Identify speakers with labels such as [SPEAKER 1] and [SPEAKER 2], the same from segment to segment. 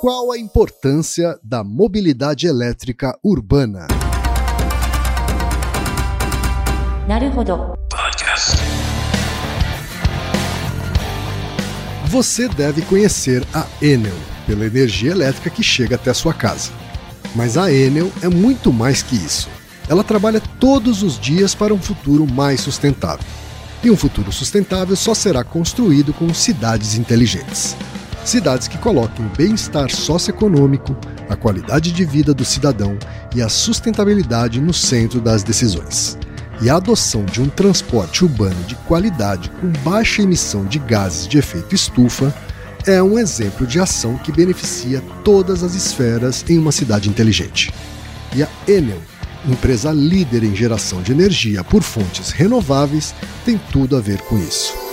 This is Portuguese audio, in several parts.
[SPEAKER 1] Qual a importância da mobilidade elétrica urbana? Você deve conhecer a Enel pela energia elétrica que chega até a sua casa. Mas a Enel é muito mais que isso. Ela trabalha todos os dias para um futuro mais sustentável. E um futuro sustentável só será construído com cidades inteligentes. Cidades que coloquem o bem-estar socioeconômico, a qualidade de vida do cidadão e a sustentabilidade no centro das decisões. E a adoção de um transporte urbano de qualidade com baixa emissão de gases de efeito estufa é um exemplo de ação que beneficia todas as esferas em uma cidade inteligente. E a Enel, empresa líder em geração de energia por fontes renováveis, tem tudo a ver com isso.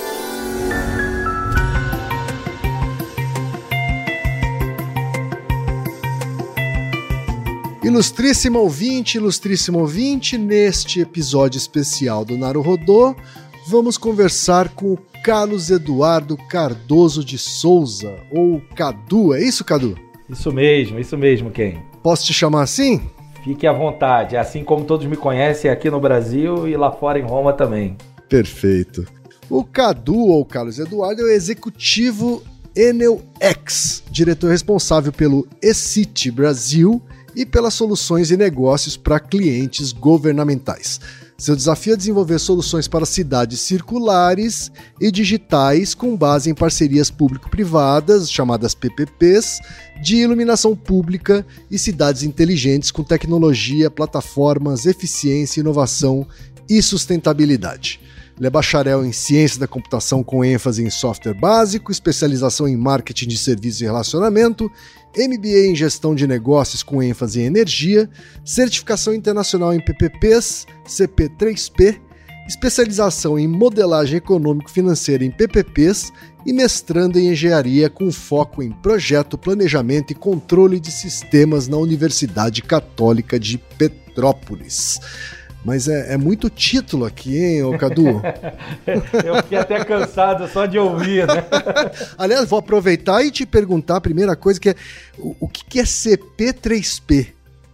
[SPEAKER 1] Ilustríssimo ouvinte, ilustríssimo ouvinte, neste episódio especial do Naruhodô, vamos conversar com o Carlos Eduardo Cardoso de Souza, ou Cadu, é isso, Cadu?
[SPEAKER 2] Isso mesmo, isso mesmo, quem?
[SPEAKER 1] Posso te chamar assim?
[SPEAKER 2] Fique à vontade, assim como todos me conhecem aqui no Brasil e lá fora em Roma também.
[SPEAKER 1] Perfeito. O Cadu, ou Carlos Eduardo, é o executivo Enel X, diretor responsável pelo eCity Brasil e pelas soluções e negócios para clientes governamentais. Seu desafio é desenvolver soluções para cidades circulares e digitais com base em parcerias público-privadas, chamadas PPPs, de iluminação pública e cidades inteligentes com tecnologia, plataformas, eficiência, inovação e sustentabilidade. Ele é bacharel em ciência da computação com ênfase em software básico, especialização em marketing de serviço e relacionamento, MBA em gestão de negócios com ênfase em energia, certificação internacional em PPPs, CP3P, especialização em modelagem econômico-financeira em PPPs e mestrando em engenharia com foco em projeto, planejamento e controle de sistemas na Universidade Católica de Petrópolis. Mas é, é, muito título aqui, hein, ô Cadu?
[SPEAKER 2] Eu fiquei até cansado só de ouvir, né?
[SPEAKER 1] Aliás, vou aproveitar e te perguntar a primeira coisa, que é o, o que é CP3P?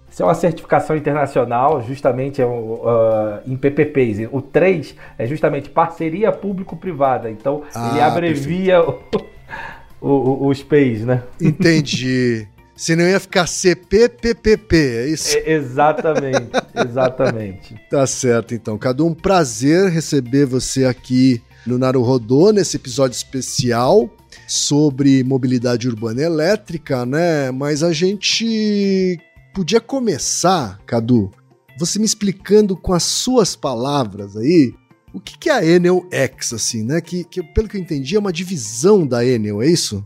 [SPEAKER 2] Isso é uma certificação internacional, justamente é um, uh, em PPPs. O 3 é justamente parceria público-privada. Então, ah, ele abrevia o, o, os PEIs, né?
[SPEAKER 1] Entendi. Senão ia ficar CPPPP, é isso?
[SPEAKER 2] É, exatamente, exatamente.
[SPEAKER 1] tá certo, então. Cadu, um prazer receber você aqui no Naruhodô, nesse episódio especial sobre mobilidade urbana elétrica, né? Mas a gente podia começar, Cadu, você me explicando com as suas palavras aí o que, que é a Enel X, assim, né? Que, que, pelo que eu entendi, é uma divisão da Enel, é isso?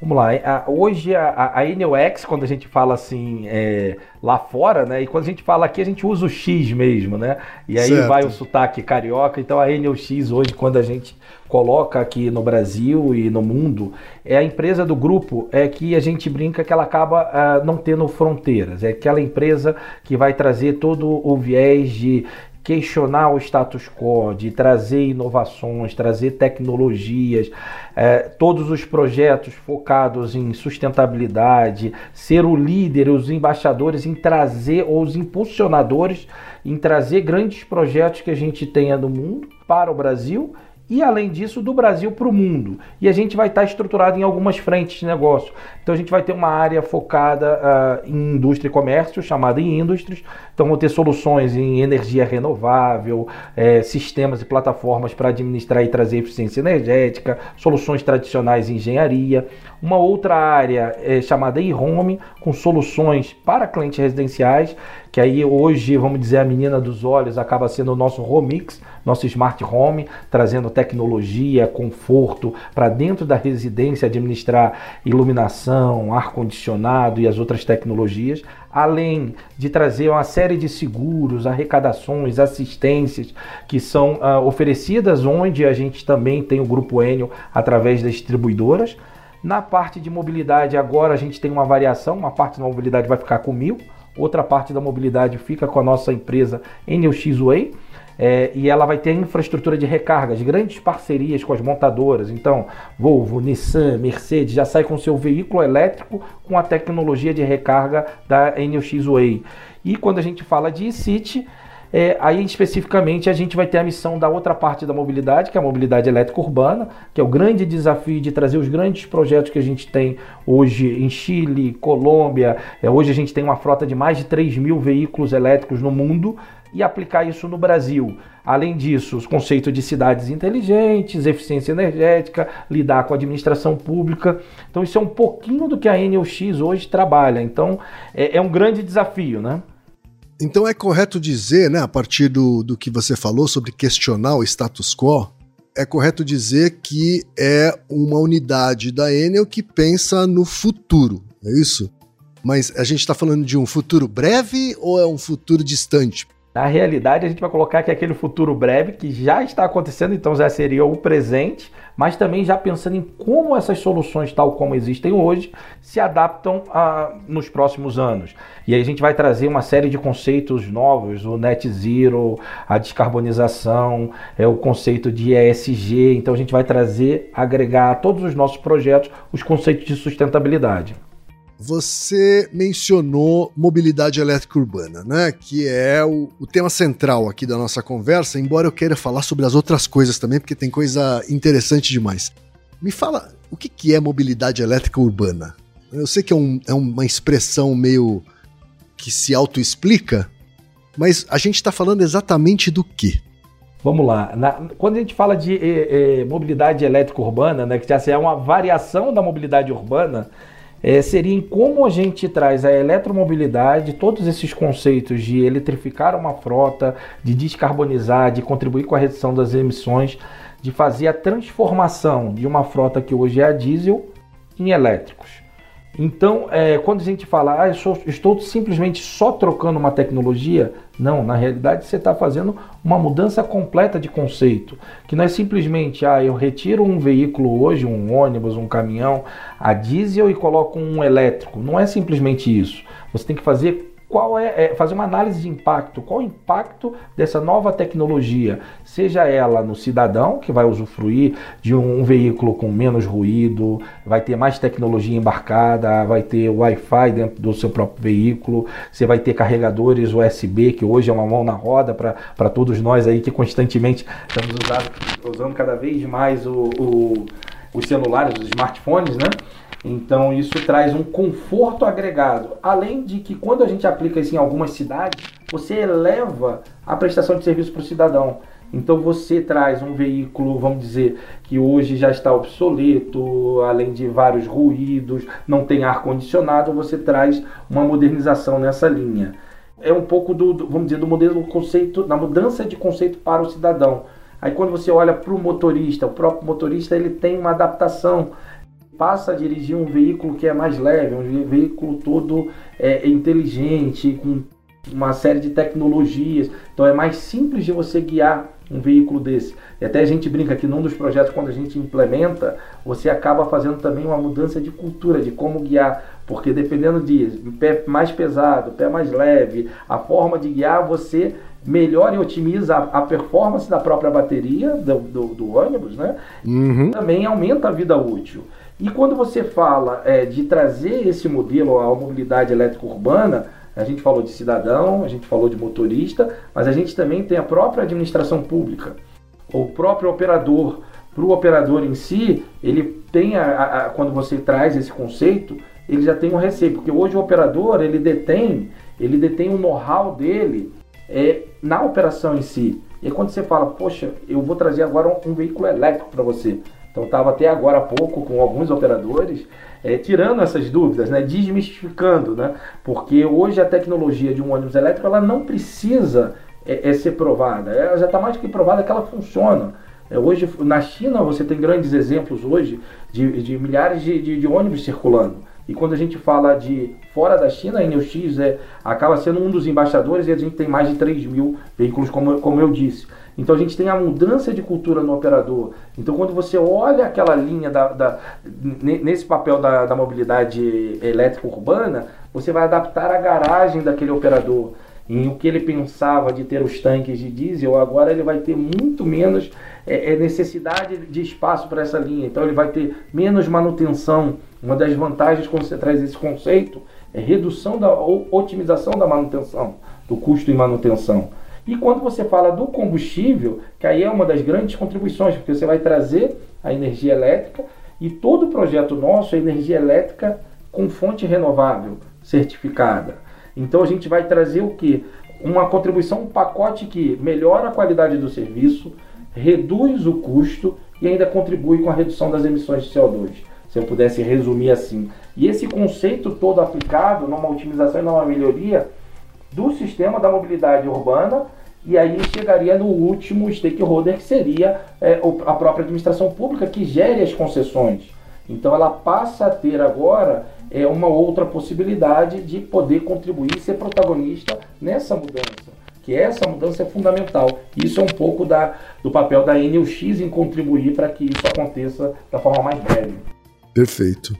[SPEAKER 2] Vamos lá, hoje a, a Enel X, quando a gente fala assim é, lá fora, né? E quando a gente fala aqui, a gente usa o X mesmo, né? E aí certo. vai o sotaque carioca. Então a Enel X hoje, quando a gente coloca aqui no Brasil e no mundo, é a empresa do grupo é que a gente brinca que ela acaba uh, não tendo fronteiras. É aquela empresa que vai trazer todo o viés de questionar o status quo, de trazer inovações, trazer tecnologias, é, todos os projetos focados em sustentabilidade, ser o líder, os embaixadores em trazer, ou os impulsionadores em trazer grandes projetos que a gente tenha no mundo para o Brasil e, além disso, do Brasil para o mundo. E a gente vai estar estruturado em algumas frentes de negócio. Então, a gente vai ter uma área focada uh, em indústria e comércio, chamada Indústrias. Então, vão ter soluções em energia renovável, eh, sistemas e plataformas para administrar e trazer eficiência energética, soluções tradicionais em engenharia. Uma outra área é chamada e-home, com soluções para clientes residenciais, que aí hoje, vamos dizer, a menina dos olhos acaba sendo o nosso Homix, nosso smart home, trazendo tecnologia, conforto para dentro da residência administrar iluminação, ar-condicionado e as outras tecnologias, além de trazer uma série de seguros, arrecadações, assistências que são uh, oferecidas, onde a gente também tem o Grupo Enio através das distribuidoras. Na parte de mobilidade, agora a gente tem uma variação, uma parte da mobilidade vai ficar comigo, outra parte da mobilidade fica com a nossa empresa Enel X-Way É, e ela vai ter infraestrutura de recarga, de grandes parcerias com as montadoras. Então, Volvo, Nissan, Mercedes já sai com seu veículo elétrico com a tecnologia de recarga da NX Way. E quando a gente fala de e-City, é, aí especificamente a gente vai ter a missão da outra parte da mobilidade, que é a mobilidade elétrica urbana, que é o grande desafio de trazer os grandes projetos que a gente tem hoje em Chile, Colômbia. É, hoje a gente tem uma frota de mais de 3 mil veículos elétricos no mundo e aplicar isso no Brasil. Além disso, os conceitos de cidades inteligentes, eficiência energética, lidar com a administração pública. Então, isso é um pouquinho do que a NUX hoje trabalha. Então, é, é um grande desafio, né?
[SPEAKER 1] Então é correto dizer, né, a partir do, do que você falou sobre questionar o status quo, é correto dizer que é uma unidade da Enel que pensa no futuro, é isso? Mas a gente está falando de um futuro breve ou é um futuro distante?
[SPEAKER 2] Na realidade, a gente vai colocar que aquele futuro breve que já está acontecendo, então já seria o presente, mas também já pensando em como essas soluções, tal como existem hoje, se adaptam a, nos próximos anos. E aí a gente vai trazer uma série de conceitos novos, o net zero, a descarbonização, é o conceito de ESG. Então a gente vai trazer, agregar a todos os nossos projetos os conceitos de sustentabilidade.
[SPEAKER 1] Você mencionou mobilidade elétrica urbana, né? Que é o, o, tema central aqui da nossa conversa, embora eu queira falar sobre as outras coisas também, porque tem coisa interessante demais. Me fala, o que, que é mobilidade elétrica urbana? Eu sei que é, um, é uma expressão meio que se autoexplica, mas a gente está falando exatamente do que?
[SPEAKER 2] Vamos lá. Na, quando a gente fala de eh, eh, mobilidade elétrica urbana, né, que já é uma variação da mobilidade urbana, é, seria em como a gente traz a eletromobilidade, todos esses conceitos de eletrificar uma frota, de descarbonizar, de contribuir com a redução das emissões, de fazer a transformação de uma frota que hoje é a diesel em elétricos. Então, é, quando a gente fala, ah, sou, estou simplesmente só trocando uma tecnologia, não, na realidade você está fazendo uma mudança completa de conceito, que não é simplesmente, ah, eu retiro um veículo hoje, um ônibus, um caminhão, a diesel e coloco um elétrico. Não é simplesmente isso. Você tem que fazer qual é, é, fazer uma análise de impacto, qual o impacto dessa nova tecnologia, seja ela no cidadão que vai usufruir de um, um veículo com menos ruído, vai ter mais tecnologia embarcada, vai ter Wi-Fi dentro do seu próprio veículo, você vai ter carregadores USB que hoje é uma mão na roda para todos nós aí que constantemente estamos usando, usando cada vez mais o, o, os celulares, os smartphones, né? Então isso traz um conforto agregado. Além de que quando a gente aplica isso em algumas cidades, você eleva a prestação de serviço para o cidadão. Então você traz um veículo, vamos dizer, que hoje já está obsoleto, além de vários ruídos, não tem ar condicionado, você traz uma modernização nessa linha. É um pouco do, vamos dizer, do modelo conceito, na mudança de conceito para o cidadão. Aí quando você olha para o motorista, o próprio motorista ele tem uma adaptação passa a dirigir um veículo que é mais leve, um veículo todo é, inteligente, com uma série de tecnologias. Então é mais simples de você guiar um veículo desse. E até a gente brinca que num dos projetos, quando a gente implementa, você acaba fazendo também uma mudança de cultura, de como guiar. Porque dependendo de pé mais pesado, pé mais leve, a forma de guiar, você melhora e otimiza a, a performance da própria bateria do, do, do ônibus, né? Uhum. Também aumenta a vida útil. E quando você fala é, de trazer esse modelo à mobilidade elétrica urbana, a gente falou de cidadão, a gente falou de motorista, mas a gente também tem a própria administração pública, o próprio operador. Para o operador em si, ele tem a, a, quando você traz esse conceito, ele já tem um receio, porque hoje o operador ele detém, ele detém o know-how dele é, na operação em si. E quando você fala, poxa, eu vou trazer agora um, um veículo elétrico para você, então estava até agora há pouco com alguns operadores é, tirando essas dúvidas, né, desmistificando, né, porque hoje a tecnologia de um ônibus elétrico ela não precisa é, é ser provada, ela já está mais que provada que ela funciona. É, hoje na China você tem grandes exemplos hoje de, de milhares de, de, de, ônibus circulando. E quando a gente fala de fora da China, a Neo-X é, acaba sendo um dos embaixadores e a gente tem mais de 3 mil veículos, como, como eu disse. Então a gente tem a mudança de cultura no operador. Então quando você olha aquela linha da, da nesse papel da, da mobilidade elétrica urbana, você vai adaptar a garagem daquele operador. em o que ele pensava de ter os tanques de diesel, agora ele vai ter muito menos é, é necessidade de espaço para essa linha. Então ele vai ter menos manutenção. Uma das vantagens quando você traz esse conceito é redução da ou otimização da manutenção, do custo em manutenção. E quando você fala do combustível, que aí é uma das grandes contribuições, porque você vai trazer a energia elétrica e todo o projeto nosso é energia elétrica com fonte renovável certificada. Então a gente vai trazer o que? Uma contribuição, um pacote que melhora a qualidade do serviço, reduz o custo e ainda contribui com a redução das emissões de CO2. Se eu pudesse resumir assim. E esse conceito todo aplicado numa otimização e numa melhoria do sistema da mobilidade urbana e aí chegaria no último stakeholder que seria é, a própria administração pública que gere as concessões. Então ela passa a ter agora é, uma outra possibilidade de poder contribuir e ser protagonista nessa mudança. Que essa mudança é fundamental. Isso é um pouco da, do papel da NUX em contribuir para que isso aconteça da forma mais breve.
[SPEAKER 1] Perfeito.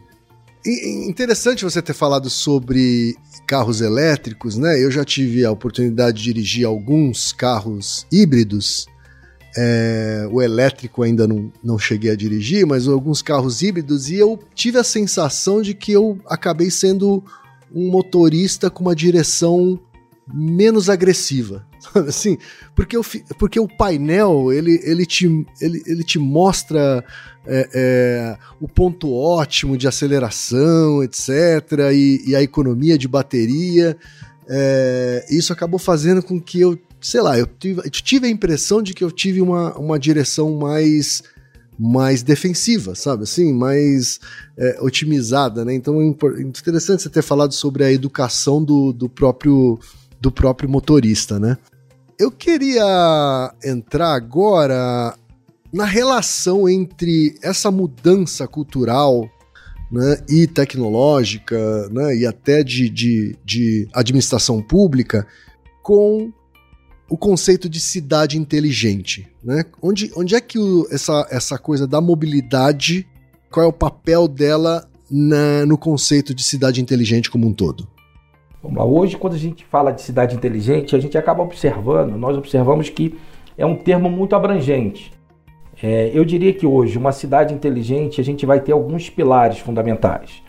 [SPEAKER 1] Interessante você ter falado sobre carros elétricos, né? Eu já tive a oportunidade de dirigir alguns carros híbridos é, o elétrico ainda não, não cheguei a dirigir, mas alguns carros híbridos, e eu tive a sensação de que eu acabei sendo um motorista com uma direção menos agressiva. Assim, porque, eu, porque o painel ele, ele, te, ele, ele te mostra é, é, o ponto ótimo de aceleração, etc., e, e a economia de bateria. É, isso acabou fazendo com que eu sei lá, eu tive, eu tive a impressão de que eu tive uma, uma direção mais mais defensiva, sabe? Assim, mais é, otimizada, né? Então é interessante você ter falado sobre a educação do, do próprio do próprio motorista, né? Eu queria entrar agora na relação entre essa mudança cultural né, e tecnológica, né, e até de, de, de administração pública, com o conceito de cidade inteligente, né? Onde, onde é que o, essa, essa coisa da mobilidade, qual é o papel dela na, no conceito de cidade inteligente como um todo?
[SPEAKER 2] Vamos lá. Hoje, quando a gente fala de cidade inteligente, a gente acaba observando, nós observamos que é um termo muito abrangente. É, eu diria que hoje, uma cidade inteligente, a gente vai ter alguns pilares fundamentais.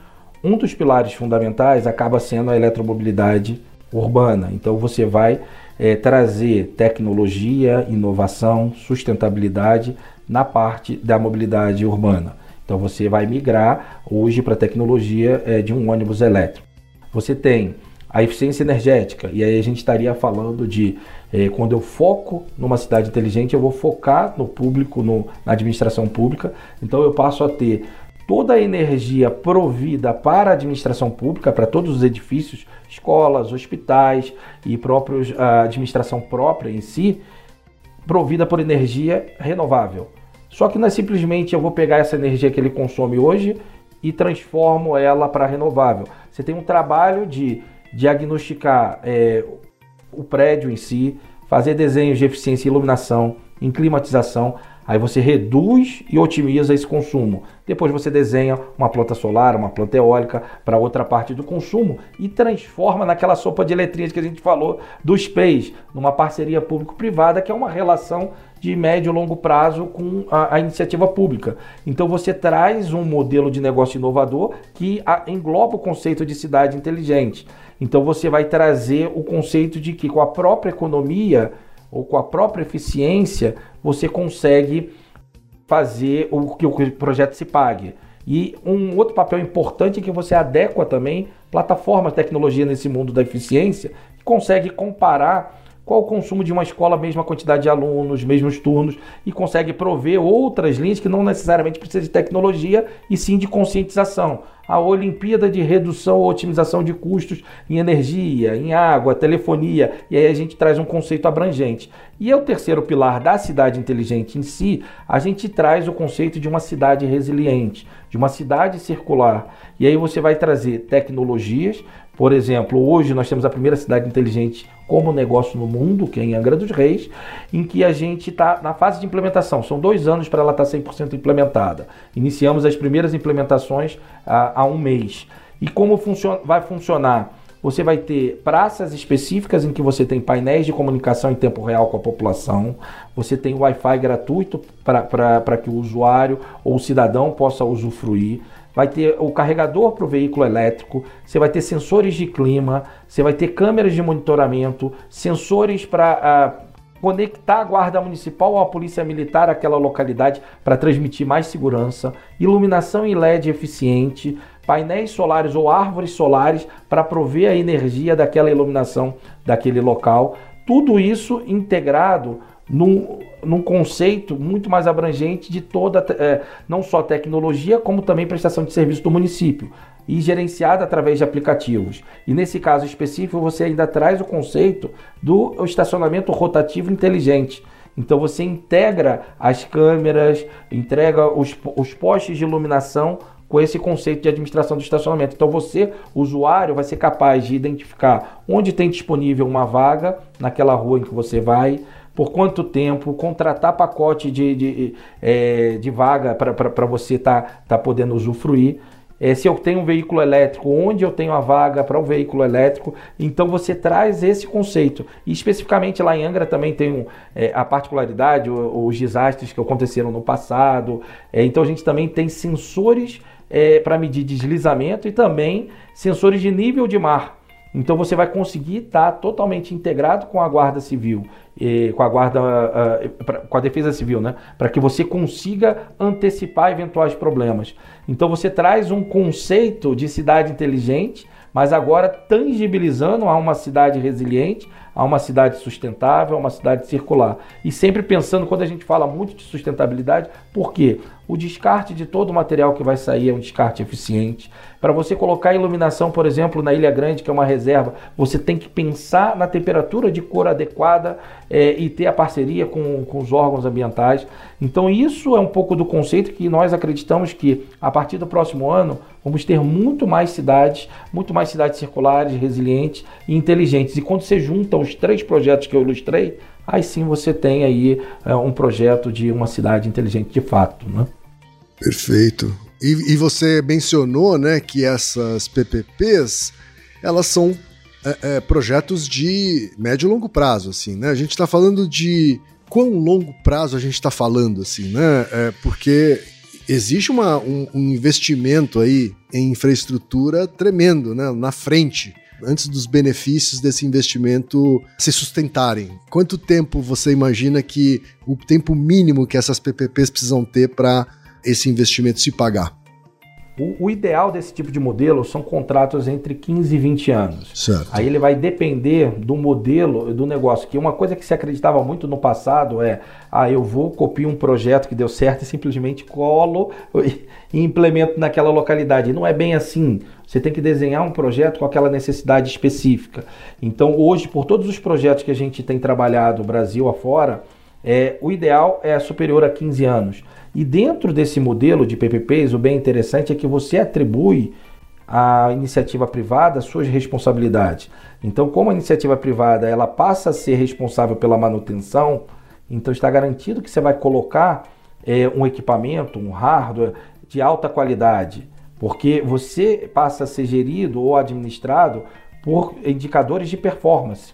[SPEAKER 2] Um dos pilares fundamentais acaba sendo a eletromobilidade urbana. Então, você vai é, trazer tecnologia, inovação, sustentabilidade na parte da mobilidade urbana. Então você vai migrar hoje para a tecnologia é, de um ônibus elétrico. Você tem a eficiência energética, e aí a gente estaria falando de é, quando eu foco numa cidade inteligente, eu vou focar no público, no, na administração pública, então eu passo a ter toda a energia provida para a administração pública, para todos os edifícios, escolas, hospitais e próprios, a administração própria em si, provida por energia renovável. Só que não é simplesmente eu vou pegar essa energia que ele consome hoje e transformo ela para renovável. Você tem um trabalho de diagnosticar é, o prédio em si, fazer desenhos de eficiência e iluminação, em climatização, Aí você reduz e otimiza esse consumo. Depois você desenha uma planta solar, uma planta eólica para outra parte do consumo e transforma naquela sopa de letrinhas que a gente falou do SPACE, numa parceria público-privada que é uma relação de médio e longo prazo com a, a, iniciativa pública. Então você traz um modelo de negócio inovador que a, engloba o conceito de cidade inteligente. Então você vai trazer o conceito de que com a própria economia ou com a própria eficiência, você consegue fazer o que o projeto se pague. E um outro papel importante é que você adequa também plataformas tecnologia nesse mundo da eficiência, consegue comparar qual o consumo de uma escola, mesma quantidade de alunos, mesmos turnos, e consegue prover outras linhas que não necessariamente precisam de tecnologia, e sim de conscientização. A Olimpíada de redução ou otimização de custos em energia, em água, telefonia, e aí a gente traz um conceito abrangente. E é o terceiro pilar da cidade inteligente em si, a gente traz o conceito de uma cidade resiliente, de uma cidade circular. E aí você vai trazer tecnologias, por exemplo, hoje nós temos a primeira cidade inteligente como negócio no mundo, que é em Angra dos Reis, em que a gente está na fase de implementação. São dois anos para ela estar tá 100% implementada. Iniciamos as primeiras implementações há, há um mês. E como funciona, vai funcionar? você vai ter praças específicas em que você tem painéis de comunicação em tempo real com a população, você tem Wi-Fi gratuito para que o usuário ou o cidadão possa usufruir vai ter o carregador para o veículo elétrico, você vai ter sensores de clima, você vai ter câmeras de monitoramento, sensores para uh, conectar a guarda municipal ou a polícia militar àquela localidade para transmitir mais segurança, iluminação em LED eficiente, painéis solares ou árvores solares para prover a energia daquela iluminação daquele local. Tudo isso integrado num, num conceito muito mais abrangente de toda, é, não só tecnologia, como também prestação de serviço do município e gerenciada através de aplicativos. E nesse caso específico, você ainda traz o conceito do estacionamento rotativo inteligente. Então você integra as câmeras, entrega os, os postes de iluminação com esse conceito de administração do estacionamento. Então você, usuário, vai ser capaz de identificar onde tem disponível uma vaga naquela rua em que você vai, por quanto tempo, contratar pacote de, de, é, de vaga para você estar tá, tá podendo usufruir. É, se eu tenho um veículo elétrico, onde eu tenho a vaga para um veículo elétrico, então você traz esse conceito. E especificamente lá em Angra também tem um, é, a particularidade, os desastres que aconteceram no passado. É, então a gente também tem sensores é, para medir deslizamento e também sensores de nível de mar. Então você vai conseguir estar tá totalmente integrado com a Guarda Civil, e, com a Guarda, uh, pra, com a Defesa Civil, né? Para que você consiga antecipar eventuais problemas. Então você traz um conceito de cidade inteligente, mas agora tangibilizando a uma cidade resiliente, a uma cidade sustentável, a uma cidade circular. E sempre pensando, quando a gente fala muito de sustentabilidade, por quê? O descarte de todo o material que vai sair é um descarte eficiente. Para você colocar iluminação, por exemplo, na Ilha Grande, que é uma reserva, você tem que pensar na temperatura de cor adequada é, e ter a parceria com, com os órgãos ambientais. Então, isso é um pouco do conceito que nós acreditamos que a partir do próximo ano vamos ter muito mais cidades, muito mais cidades circulares, resilientes e inteligentes. E quando você junta os três projetos que eu ilustrei, aí sim você tem aí é, um projeto de uma cidade inteligente de fato, né?
[SPEAKER 1] Perfeito. E, e, você mencionou, né, que essas PPPs elas são é, é, projetos de médio e longo prazo, assim, né? A gente está falando de quão longo prazo a gente está falando, assim, né? É, porque existe uma, um, um, investimento aí em infraestrutura tremendo, né? Na frente, antes dos benefícios desse investimento se sustentarem. Quanto tempo você imagina que o tempo mínimo que essas PPPs precisam ter para esse investimento se pagar?
[SPEAKER 2] O, o, ideal desse tipo de modelo são contratos entre 15 e 20 anos.
[SPEAKER 1] Certo.
[SPEAKER 2] Aí ele vai depender do modelo do negócio. Que uma coisa que se acreditava muito no passado é: ah, eu vou copiar um projeto que deu certo e simplesmente colo e implemento naquela localidade. E não é bem assim. Você tem que desenhar um projeto com aquela necessidade específica. Então, hoje, por todos os projetos que a gente tem trabalhado Brasil afora, é, o ideal é superior a 15 anos. E dentro desse modelo de PPPs, o bem interessante é que você atribui à iniciativa privada suas responsabilidades. Então, como a iniciativa privada ela passa a ser responsável pela manutenção, então está garantido que você vai colocar é, um equipamento, um hardware de alta qualidade, porque você passa a ser gerido ou administrado por indicadores de performance.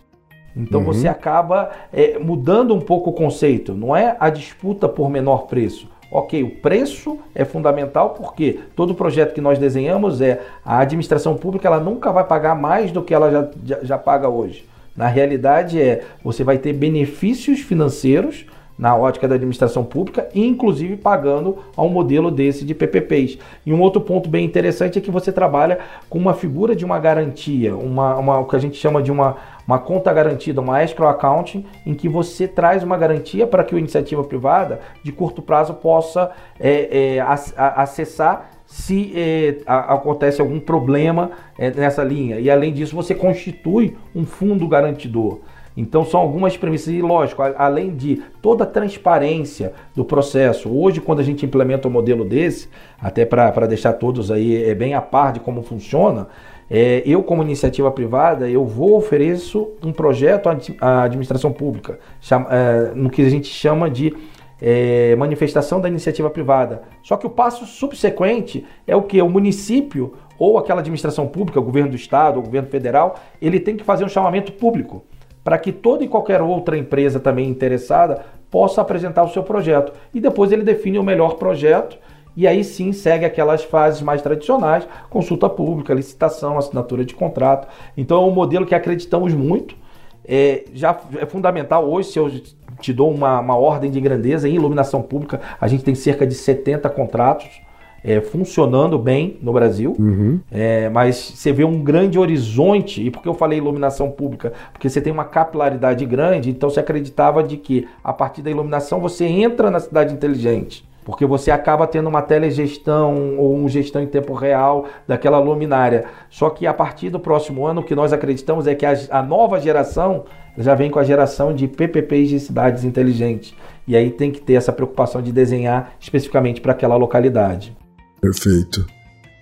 [SPEAKER 2] Então uhum. você acaba é, mudando um pouco o conceito. Não é a disputa por menor preço. Ok, o preço é fundamental porque todo projeto que nós desenhamos é a administração pública ela nunca vai pagar mais do que ela já, já, já paga hoje. Na realidade é você vai ter benefícios financeiros na ótica da administração pública, inclusive pagando a um modelo desse de PPPs. E um outro ponto bem interessante é que você trabalha com uma figura de uma garantia, uma, uma o que a gente chama de uma, uma conta garantida, uma escrow accounting, em que você traz uma garantia para que a iniciativa privada de curto prazo possa é, é, acessar se é, acontece algum problema é, nessa linha. E além disso, você constitui um fundo garantidor. Então são algumas premissas e lógico, além de toda a transparência do processo. Hoje, quando a gente implementa um modelo desse, até para deixar todos aí é, bem a par de como funciona, é, eu como iniciativa privada, eu vou ofereço um projeto à administração pública, chama, é, no que a gente chama de é, manifestação da iniciativa privada. Só que o passo subsequente é o que? O município ou aquela administração pública, o governo do estado, o governo federal, ele tem que fazer um chamamento público para que toda e qualquer outra empresa também interessada possa apresentar o seu projeto. E depois ele define o melhor projeto e aí sim segue aquelas fases mais tradicionais, consulta pública, licitação, assinatura de contrato. Então é um modelo que acreditamos muito. É, já é fundamental hoje, se eu te dou uma, uma ordem de grandeza em iluminação pública, a gente tem cerca de 70 contratos é, funcionando bem no Brasil, uhum. é, mas você vê um grande horizonte, e por que eu falei iluminação pública? Porque você tem uma capilaridade grande, então você acreditava de que a partir da iluminação você entra na cidade inteligente. Porque você acaba tendo uma telegestão ou uma gestão em tempo real daquela luminária. Só que a partir do próximo ano, o que nós acreditamos é que a, a nova geração já vem com a geração de PPPs de cidades inteligentes. E aí tem que ter essa preocupação de desenhar especificamente para aquela localidade.
[SPEAKER 1] Perfeito.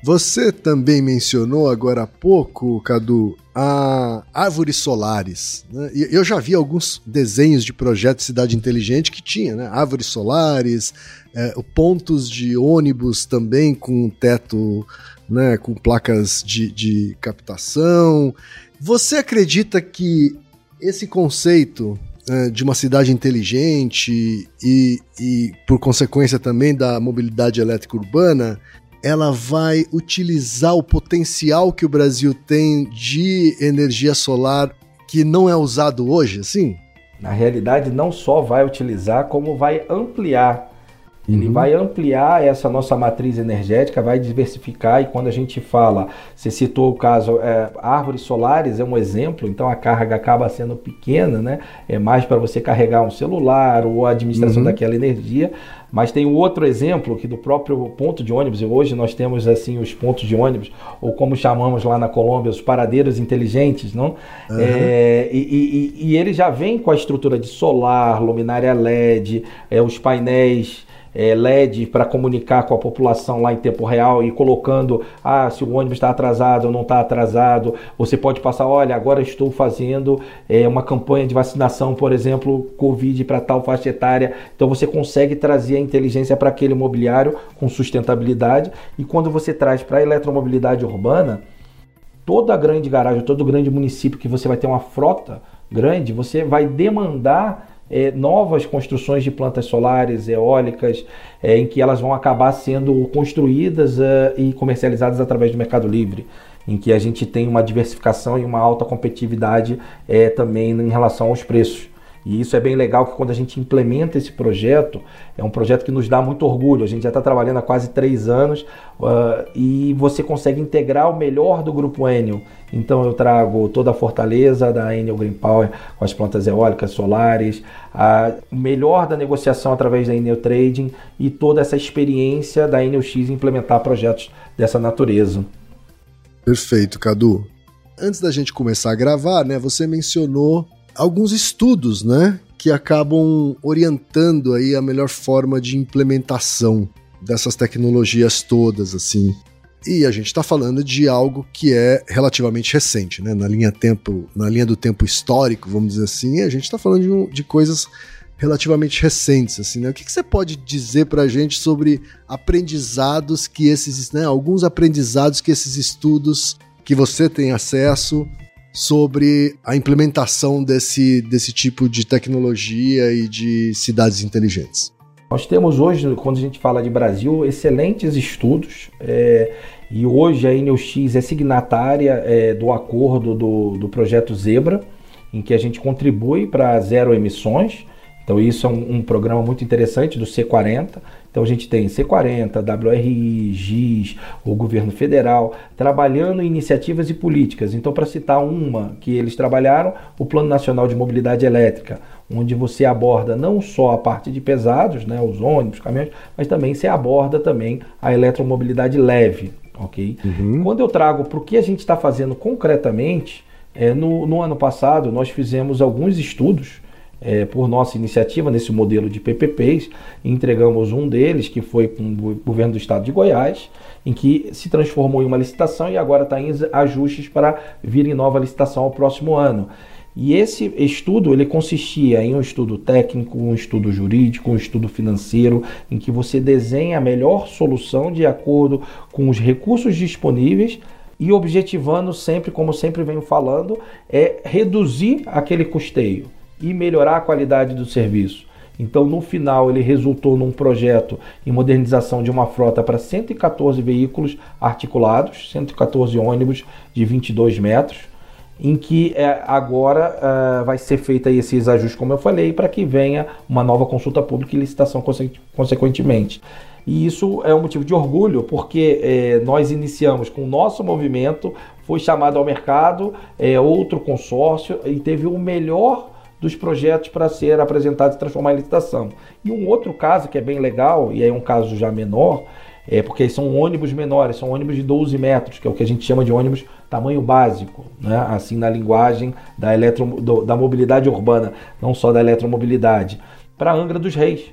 [SPEAKER 1] Você também mencionou agora há pouco, Cadu, a árvores solares. Né? Eu já vi alguns desenhos de projeto de cidade inteligente que tinha, né? Árvores solares, é, pontos de ônibus também com teto, né? Com placas de, de captação. Você acredita que esse conceito é, de uma cidade inteligente e, e, por consequência também da mobilidade elétrica urbana, ela vai utilizar o potencial que o Brasil tem de energia solar que não é usado hoje, assim?
[SPEAKER 2] Na realidade, não só vai utilizar, como vai ampliar ele uhum. vai ampliar essa nossa matriz energética, vai diversificar e quando a gente fala, você citou o caso, é, árvores solares é um exemplo, então a carga acaba sendo pequena, né? É mais para você carregar um celular ou a administração uhum. daquela energia. Mas tem um outro exemplo que do próprio ponto de ônibus, e hoje nós temos assim os pontos de ônibus, ou como chamamos lá na Colômbia, os paradeiros inteligentes, não? Uhum. É, e, e, e, ele já vem com a estrutura de solar, luminária LED, é, os painéis é, LED para comunicar com a população lá em tempo real e colocando ah, se o ônibus está atrasado ou não está atrasado. Você pode passar, olha, agora estou fazendo é, uma campanha de vacinação, por exemplo, Covid para tal faixa etária. Então você consegue trazer a inteligência para aquele mobiliário com sustentabilidade. E quando você traz para a eletromobilidade urbana, toda grande garagem, todo grande município que você vai ter uma frota grande, você vai demandar é, novas construções de plantas solares, eólicas, é, em que elas vão acabar sendo construídas é, e comercializadas através do Mercado Livre, em que a gente tem uma diversificação e uma alta competitividade é, também em relação aos preços. E isso é bem legal que quando a gente implementa esse projeto, é um projeto que nos dá muito orgulho. A gente já está trabalhando há quase três anos uh, e você consegue integrar o melhor do grupo Enel. Então eu trago toda a fortaleza da Enel Green Power com as plantas eólicas, solares, o melhor da negociação através da Enel Trading e toda essa experiência da Enel X em implementar projetos dessa natureza.
[SPEAKER 1] Perfeito, Cadu. Antes da gente começar a gravar, né, você mencionou alguns estudos, né, que acabam orientando aí a melhor forma de implementação dessas tecnologias todas, assim. E a gente está falando de algo que é relativamente recente, né? Na linha tempo, na linha do tempo histórico, vamos dizer assim, a gente está falando de, de, coisas relativamente recentes, assim, né? O que, que você pode dizer para a gente sobre aprendizados que esses, né? Alguns aprendizados que esses estudos que você tem acesso sobre a implementação desse, desse tipo de tecnologia e de cidades inteligentes.
[SPEAKER 2] Nós temos hoje, quando a gente fala de Brasil, excelentes estudos. É, e hoje a Enelx é signatária é, do acordo do, do projeto Zebra, em que a gente contribui para zero emissões. Então, isso é um, um programa muito interessante do C40 então a gente tem C40, WRI, GIS, o governo federal, trabalhando em iniciativas e políticas. Então, para citar uma que eles trabalharam, o Plano Nacional de Mobilidade Elétrica, onde você aborda não só a parte de pesados, né, os ônibus, caminhões, mas também você aborda também a eletromobilidade leve. ok? Uhum. Quando eu trago para o que a gente está fazendo concretamente, é, no, no ano passado nós fizemos alguns estudos é, por nossa iniciativa nesse modelo de PPPs. Entregamos um deles, que foi com o governo do estado de Goiás, em que se transformou em uma licitação e agora está em ajustes para vir em nova licitação ao próximo ano. E esse estudo ele consistia em um estudo técnico, um estudo jurídico, um estudo financeiro, em que você desenha a melhor solução de acordo com os recursos disponíveis e objetivando sempre, como sempre venho falando, é reduzir aquele custeio e melhorar a qualidade do serviço. Então, no final, ele resultou num projeto em modernização de uma frota para 114 veículos articulados, 114 ônibus de 22 metros, em que é, agora uh, vai ser feita esses ajustes, como eu falei, para que venha uma nova consulta pública e licitação consequentemente. E isso é um motivo de orgulho, porque é, nós iniciamos com o nosso movimento, foi chamado ao mercado é, outro consórcio e teve o melhor dos projetos para ser apresentado e transformar em licitação. E um outro caso que é bem legal, e é um caso já menor, é porque são ônibus menores, são ônibus de 12 metros, que é o que a gente chama de ônibus tamanho básico, né? assim na linguagem da, eletro, do, da mobilidade urbana, não só da eletromobilidade, para Angra dos Reis,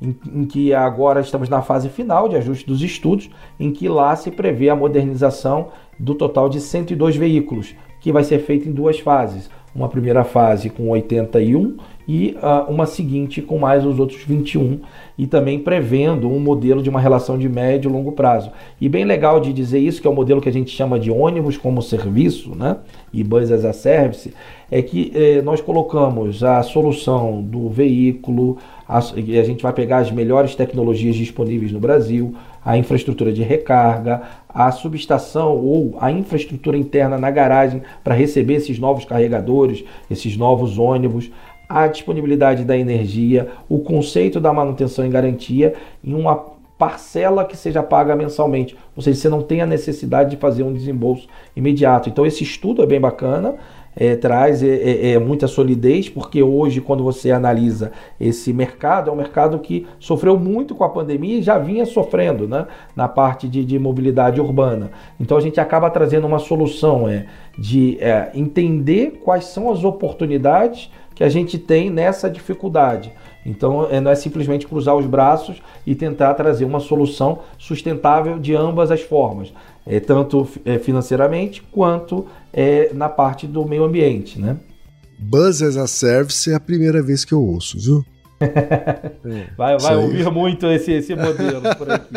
[SPEAKER 2] em, em, que agora estamos na fase final de ajuste dos estudos, em que lá se prevê a modernização do total de 102 veículos, que vai ser feita em duas fases uma primeira fase com 81 e uh, uma seguinte com mais os outros 21 e também prevendo um modelo de uma relação de médio e longo prazo. E bem legal de dizer isso, que é o modelo que a gente chama de ônibus como serviço, né? E bus as a service, é que eh, nós colocamos a solução do veículo, a, a gente vai pegar as melhores tecnologias disponíveis no Brasil, a infraestrutura de recarga, a subestação ou a infraestrutura interna na garagem para receber esses novos carregadores, esses novos ônibus, a disponibilidade da energia, o conceito da manutenção em garantia em uma parcela que seja paga mensalmente, ou seja, você não tem a necessidade de fazer um desembolso imediato. Então esse estudo é bem bacana é, traz é, é, é, muita solidez, porque hoje, quando você analisa esse mercado, é um mercado que sofreu muito com a pandemia e já vinha sofrendo né, na parte de, de mobilidade urbana. Então a gente acaba trazendo uma solução é, de é, entender quais são as oportunidades que a gente tem nessa dificuldade. Então, é, não é simplesmente cruzar os braços e tentar trazer uma solução sustentável de ambas as formas, é, tanto é, financeiramente quanto é, na parte do meio ambiente. Né?
[SPEAKER 1] Buzz as a Service é a primeira vez que eu ouço, viu?
[SPEAKER 2] vai vai ouvir muito esse, esse modelo por aqui.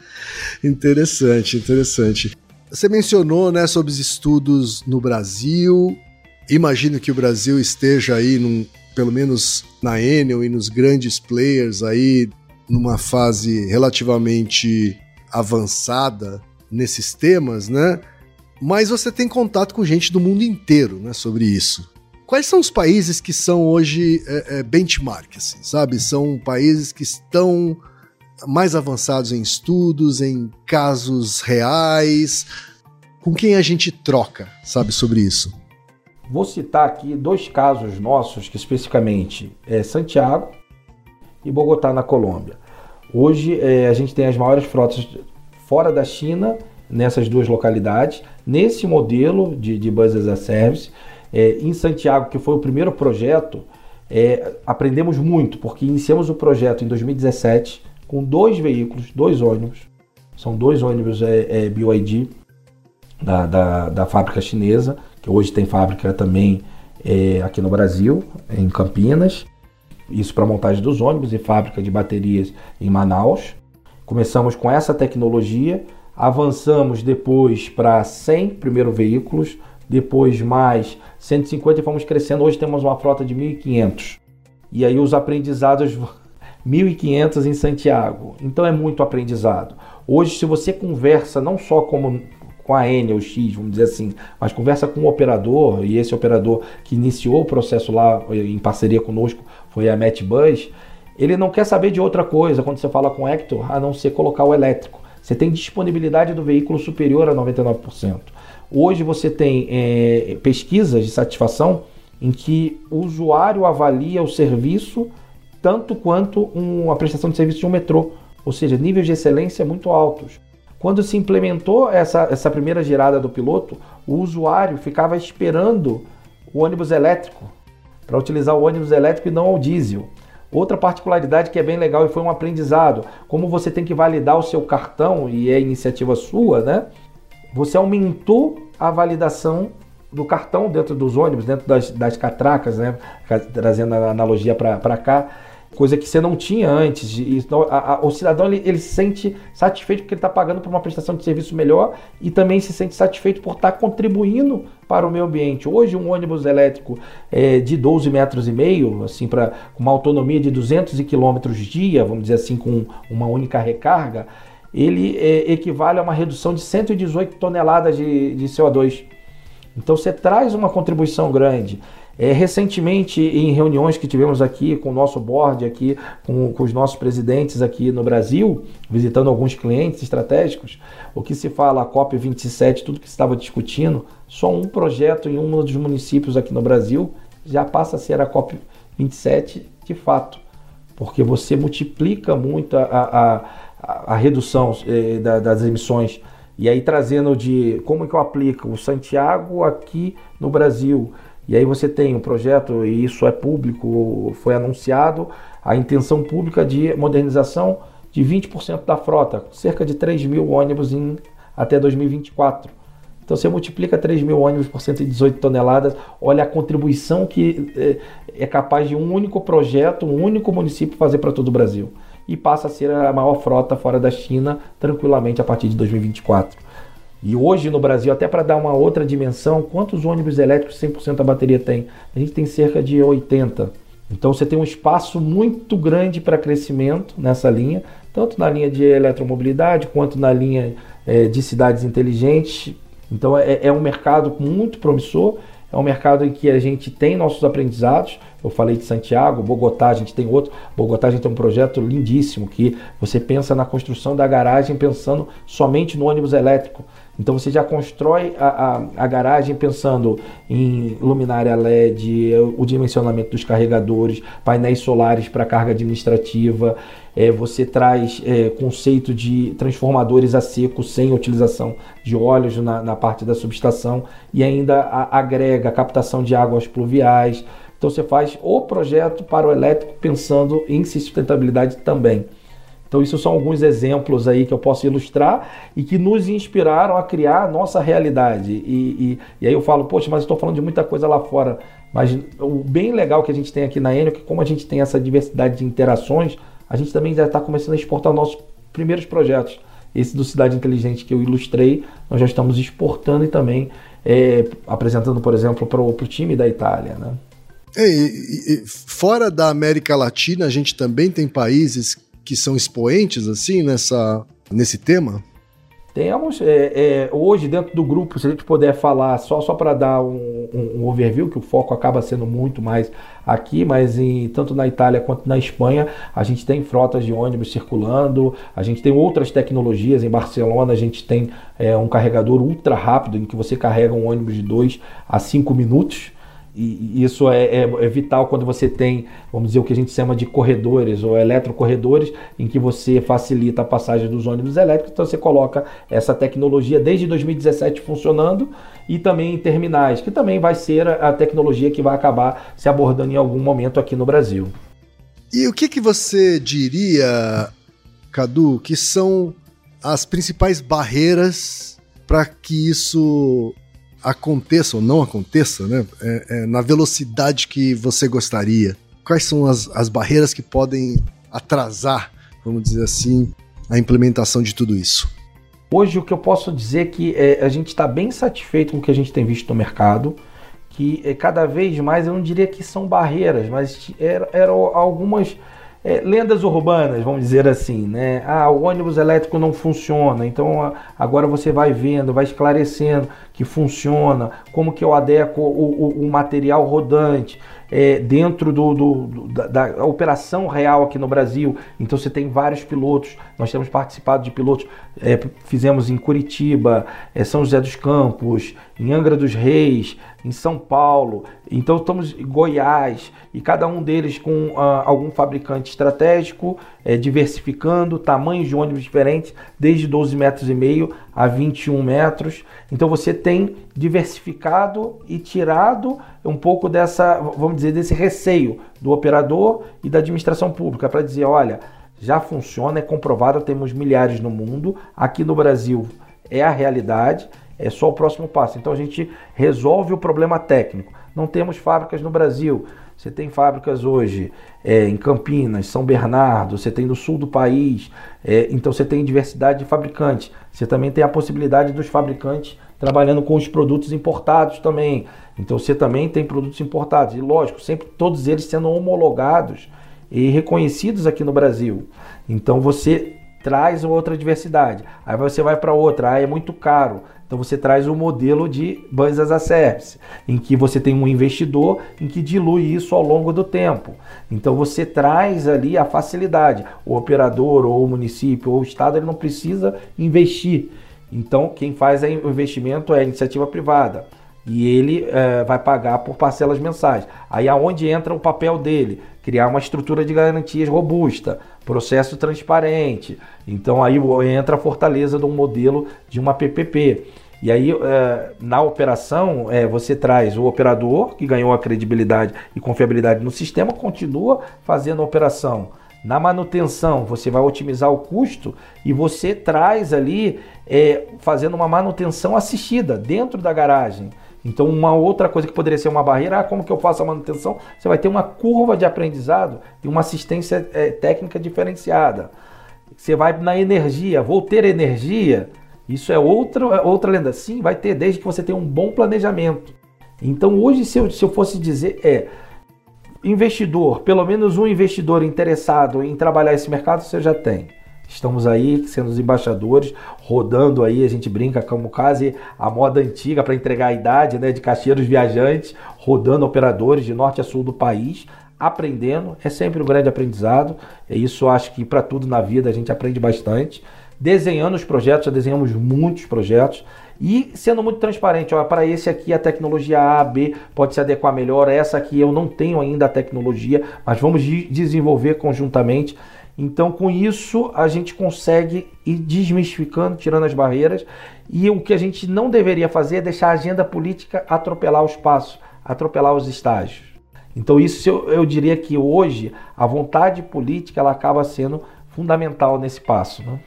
[SPEAKER 1] interessante, interessante. Você mencionou né, sobre os estudos no Brasil. Imagino que o Brasil esteja aí num, pelo menos na Enel e nos grandes players aí, numa fase relativamente avançada nesses temas, né? Mas você tem contato com gente do mundo inteiro, né, sobre isso. Quais são os países que são hoje é, é, assim, sabe? São países que estão mais avançados em estudos, em casos reais. Com quem a gente troca, sabe, sobre isso?
[SPEAKER 2] Vou citar aqui dois casos nossos, que especificamente é Santiago e Bogotá, na Colômbia. Hoje é, a gente tem as maiores frotas fora da China, nessas duas localidades, nesse modelo de, de Bus as a Service. É, em Santiago, que foi o primeiro projeto, é, aprendemos muito, porque iniciamos o projeto em 2017 com dois veículos, dois ônibus, são dois ônibus é, é BYD da, da, da fábrica chinesa, que hoje tem fábrica também é, aqui no Brasil, em Campinas. Isso para montagem dos ônibus e fábrica de baterias em Manaus. Começamos com essa tecnologia, avançamos depois para 100 primeiro veículos, depois mais 150 e fomos crescendo. Hoje temos uma frota de 1.500. E aí os aprendizados 1.500 em Santiago. Então é muito aprendizado. Hoje, se você conversa não só como com a N ou X, vamos dizer assim, mas conversa com o operador, e esse operador que iniciou o processo lá em parceria conosco foi a MatchBus, ele não quer saber de outra coisa quando você fala com o Hector, a não ser colocar o elétrico. Você tem disponibilidade do veículo superior a 99%. Hoje você tem é, pesquisas de satisfação em que o usuário avalia o serviço tanto quanto uma prestação de serviço de um metrô, ou seja, níveis de excelência muito altos. Quando se implementou essa, essa primeira girada do piloto, o usuário ficava esperando o ônibus elétrico para utilizar o ônibus elétrico e não ao diesel. Outra particularidade que é bem legal e foi um aprendizado, como você tem que validar o seu cartão e é iniciativa sua, né? Você aumentou a validação do cartão dentro dos ônibus, dentro das, das catracas, né? Trazendo a analogia para cá coisa que você não tinha antes. Então, a, a, o cidadão ele, ele, se sente satisfeito porque ele está pagando por uma prestação de serviço melhor e também se sente satisfeito por estar tá contribuindo para o meio ambiente. Hoje, um ônibus elétrico é, de 12 metros e meio, assim, para uma autonomia de 200 km dia, vamos dizer assim, com uma única recarga, ele é, equivale a uma redução de 118 toneladas de, de CO2. Então, você traz uma contribuição grande. É, recentemente, em reuniões que tivemos aqui com o nosso board, aqui com, com, os nossos presidentes aqui no Brasil, visitando alguns clientes estratégicos, o que se fala a COP27, tudo que se estava discutindo, só um projeto em um dos municípios aqui no Brasil já passa a ser a COP27 de fato, porque você multiplica muito a, a, a, a redução eh, da, das emissões. E aí trazendo de como que eu aplico o Santiago aqui no Brasil e aí você tem um projeto, e isso é público, foi anunciado, a intenção pública de modernização de 20% da frota, cerca de 3 mil ônibus em, até 2024. Então você multiplica 3 mil ônibus por 118 toneladas, olha a contribuição que é, é capaz de um único projeto, um único município fazer para todo o Brasil. E passa a ser a maior frota fora da China tranquilamente a partir de 2024. E hoje no Brasil, até para dar uma outra dimensão, quantos ônibus elétricos 100% a bateria tem? A gente tem cerca de 80. Então você tem um espaço muito grande para crescimento nessa linha, tanto na linha de eletromobilidade quanto na linha é, de cidades inteligentes. Então é, é um mercado muito promissor é um mercado em que a gente tem nossos aprendizados. Eu falei de Santiago, Bogotá, a gente tem outro. Bogotá a gente tem um projeto lindíssimo que você pensa na construção da garagem pensando somente no ônibus elétrico. Então você já constrói a, a, a, garagem pensando em luminária LED, o dimensionamento dos carregadores, painéis solares para carga administrativa. É, você traz é, conceito de transformadores a seco sem utilização de óleos na, na parte da subestação e ainda a, agrega captação de águas pluviais. Então você faz o projeto para o elétrico pensando em sustentabilidade também. Então, isso são alguns exemplos aí que eu posso ilustrar e que nos inspiraram a criar a nossa realidade. E, e, e aí eu falo, poxa, mas estou falando de muita coisa lá fora. Mas o bem legal que a gente tem aqui na Enel é que, como a gente tem essa diversidade de interações, a gente também já está começando a exportar nossos primeiros projetos. Esse do Cidade Inteligente que eu ilustrei, nós já estamos exportando e também é, apresentando, por exemplo, para o time da Itália. Né?
[SPEAKER 1] É, e, e, fora da América Latina, a gente também tem países que são expoentes assim nessa nesse tema?
[SPEAKER 2] Temos é, é, hoje dentro do grupo, se a gente puder falar só, só para dar um, um, um, overview, que o foco acaba sendo muito mais aqui, mas em, tanto na Itália quanto na Espanha, a gente tem frotas de ônibus circulando, a gente tem outras tecnologias. Em Barcelona, a gente tem é, um carregador ultra rápido, em que você carrega um ônibus de 2 a 5 minutos. E isso é, é, é, vital quando você tem, vamos dizer, o que a gente chama de corredores ou eletrocorredores, em que você facilita a passagem dos ônibus elétricos. Então você coloca essa tecnologia desde 2017 funcionando e também em terminais, que também vai ser a tecnologia que vai acabar se abordando em algum momento aqui no Brasil.
[SPEAKER 1] E o que, que você diria, Cadu, que são as principais barreiras para que isso aconteça ou não aconteça, né? É, é, na velocidade que você gostaria? Quais são as, as barreiras que podem atrasar, vamos dizer assim, a implementação de tudo isso?
[SPEAKER 2] Hoje o que eu posso dizer é que é, a gente está bem satisfeito com o que a gente tem visto no mercado, que é, cada vez mais eu não diria que são barreiras, mas eram, eram algumas é, lendas urbanas, vamos dizer assim, né? Ah, o ônibus elétrico não funciona, então agora você vai vendo, vai esclarecendo que funciona, como que eu adequo o, o, o material rodante é, dentro do, do, do da, da, operação real aqui no Brasil. Então você tem vários pilotos, nós temos participado de pilotos, é, fizemos em Curitiba, é, São José dos Campos, em Angra dos Reis, em São Paulo, então estamos em Goiás, e cada um deles com ah, algum fabricante estratégico, é, diversificando, tamanhos de ônibus diferentes, desde 12 metros e meio a 21 metros. Então você tem diversificado e tirado um pouco dessa, vamos dizer, desse receio do operador e da administração pública para dizer, olha, já funciona, é comprovado, temos milhares no mundo, aqui no Brasil é a realidade, é só o próximo passo. Então a gente resolve o problema técnico. Não temos fábricas no Brasil. Você tem fábricas hoje é, em Campinas, São Bernardo, você tem no sul do país, é, então você tem diversidade de fabricantes. Você também tem a possibilidade dos fabricantes trabalhando com os produtos importados também. Então você também tem produtos importados. E lógico, sempre todos eles sendo homologados e reconhecidos aqui no Brasil. Então você traz outra diversidade. Aí você vai para outra, ah, é muito caro. Então você traz o um modelo de Bans as a Service, em que você tem um investidor em que dilui isso ao longo do tempo. Então você traz ali a facilidade. O operador ou o município ou o estado ele não precisa investir. Então quem faz o investimento é a iniciativa privada e ele é, vai pagar por parcelas mensais. Aí aonde entra o papel dele? Criar uma estrutura de garantias robusta, processo transparente. Então aí entra a fortaleza de um modelo de uma PPP. E aí, é, na operação, é, você traz o operador, que ganhou a credibilidade e confiabilidade no sistema, continua fazendo a operação. Na manutenção, você vai otimizar o custo e você traz ali, é, fazendo uma manutenção assistida dentro da garagem. Então, uma outra coisa que poderia ser uma barreira, ah, como que eu faço a manutenção? Você vai ter uma curva de aprendizado e uma assistência é, técnica diferenciada. Você vai na energia, vou ter energia, isso é outra, é outra lenda. Sim, vai ter, desde que você tenha um bom planejamento. Então, hoje, se eu, se eu fosse dizer, é investidor, pelo menos um investidor interessado em trabalhar esse mercado, você já tem. Estamos aí sendo os embaixadores, rodando aí, a gente brinca como quase a moda antiga para entregar a idade né, de caixeiros viajantes, rodando operadores de norte a sul do país, aprendendo, é sempre um grande aprendizado. É isso acho que para tudo na vida a gente aprende bastante. Desenhando os projetos, já desenhamos muitos projetos e sendo muito transparente, ó, para esse aqui a tecnologia A, B pode se adequar melhor, essa aqui eu não tenho ainda a tecnologia, mas vamos desenvolver conjuntamente. Então, com isso, a gente consegue ir desmistificando, tirando as barreiras. E o que a gente não deveria fazer é deixar a agenda política atropelar os passos, atropelar os estágios. Então, isso eu, eu diria que hoje a vontade política ela acaba sendo fundamental nesse passo. Né?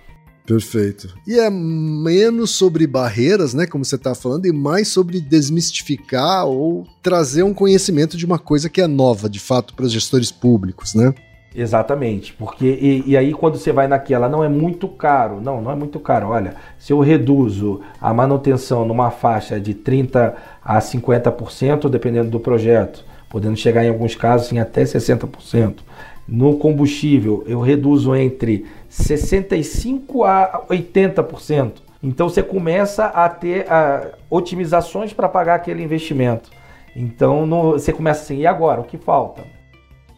[SPEAKER 1] Perfeito. E é menos sobre barreiras, né, como você está falando, e mais sobre desmistificar ou trazer um conhecimento de uma coisa que é nova, de fato, para os gestores públicos, né?
[SPEAKER 2] Exatamente, porque e, e, aí quando você vai naquela, não é muito caro, não, não é muito caro. Olha, se eu reduzo a manutenção numa faixa de 30 a 50%, dependendo do projeto, podendo chegar em alguns casos em até 60%. No combustível, eu reduzo entre 65 a 80%. Então você começa a ter a, otimizações para pagar aquele investimento. Então no, você começa assim, e agora? O que falta?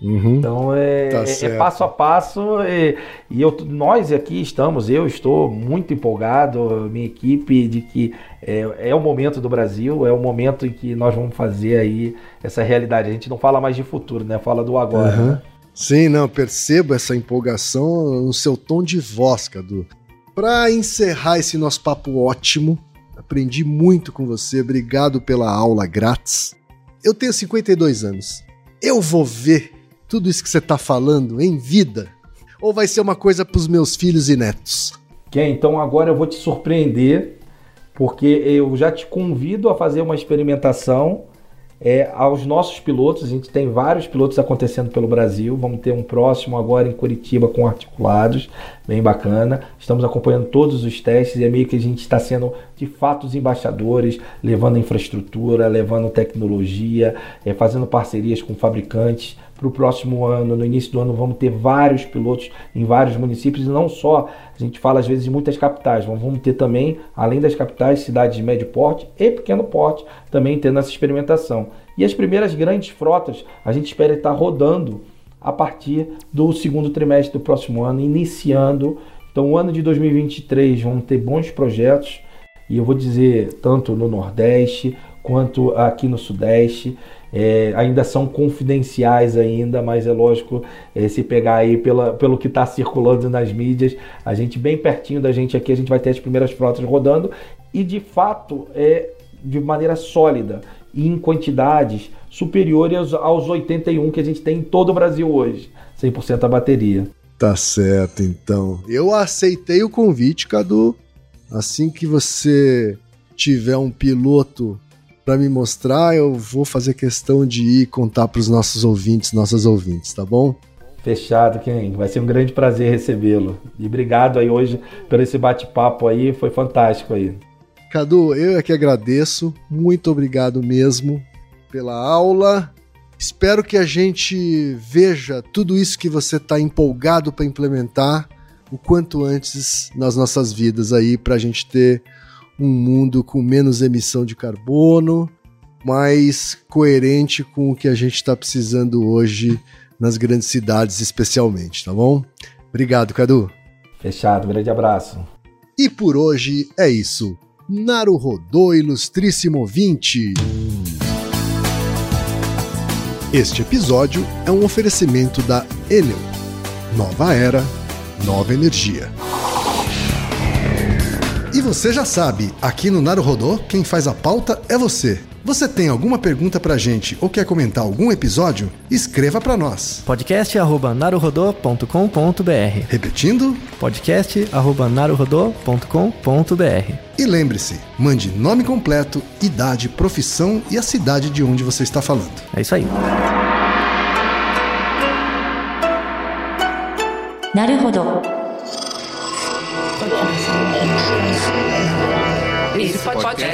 [SPEAKER 2] Uhum. Então é, tá é, é, passo a passo e, e, eu, nós aqui estamos, eu estou muito empolgado, minha equipe, de que é, é, o momento do Brasil, é o momento em que nós vamos fazer aí essa realidade. A gente não fala mais de futuro, né? Fala do agora. Uhum.
[SPEAKER 1] Sim, não, percebo essa empolgação no seu tom de voz, Cadu. Para encerrar esse nosso papo ótimo, aprendi muito com você, obrigado pela aula grátis. Eu tenho 52 anos. Eu vou ver tudo isso que você está falando em vida? Ou vai ser uma coisa para os meus filhos e netos?
[SPEAKER 2] Que então agora eu vou te surpreender, porque eu já te convido a fazer uma experimentação é, aos nossos pilotos. A gente tem vários pilotos acontecendo pelo Brasil. Vamos ter um próximo agora em Curitiba com articulados, bem bacana. Estamos acompanhando todos os testes e é meio que a gente está sendo de fato os embaixadores, levando infraestrutura, levando tecnologia, é, fazendo parcerias com fabricantes para o próximo ano, no início do ano, vamos ter vários pilotos em vários municípios, e não só, a gente fala às vezes de muitas capitais, vamos ter também, além das capitais, cidades de médio porte e pequeno porte, também tendo essa experimentação. E as primeiras grandes frotas, a gente espera estar rodando a partir do segundo trimestre do próximo ano, iniciando. Então, o ano de 2023 vamos ter bons projetos, e eu vou dizer tanto no Nordeste quanto aqui no Sudeste é, ainda são confidenciais ainda, mas é lógico, é, se pegar aí pela, pelo que está circulando nas mídias, a gente bem pertinho da gente aqui, a gente vai ter as primeiras frotas rodando e de fato é de maneira sólida e em quantidades superiores aos 81 que a gente tem em todo o Brasil hoje, 100% a bateria.
[SPEAKER 1] Tá certo, então. Eu aceitei o convite, Cadu. Assim que você tiver um piloto para me mostrar, eu vou fazer questão de ir contar para os nossos ouvintes, nossas ouvintes, tá bom?
[SPEAKER 2] Fechado, Ken. Vai ser um grande prazer recebê-lo. E obrigado aí hoje por esse bate-papo aí, foi fantástico aí.
[SPEAKER 1] Cadu, eu é que agradeço. Muito obrigado mesmo pela aula. Espero que a gente veja tudo isso que você está empolgado para implementar o quanto antes nas nossas vidas aí, para a gente ter um mundo com menos emissão de carbono, mais coerente com o que a gente está precisando hoje nas grandes cidades, especialmente, tá bom? Obrigado, Cadu.
[SPEAKER 2] Fechado, grande abraço.
[SPEAKER 1] E por hoje é isso. Naruhodô, ilustríssimo 20. Este episódio é um oferecimento da Enel. Nova era, nova energia. E você já sabe, aqui no Naruhodô, quem faz a pauta é você. Você tem alguma pergunta pra gente ou quer comentar algum episódio? Escreva pra nós.
[SPEAKER 3] podcast@naruhodô.com.br.
[SPEAKER 1] Repetindo?
[SPEAKER 3] podcast@naruhodô.com.br.
[SPEAKER 1] E lembre-se, mande nome completo, idade, profissão e a cidade de onde você está falando.
[SPEAKER 3] É isso aí.
[SPEAKER 4] Naruhodo.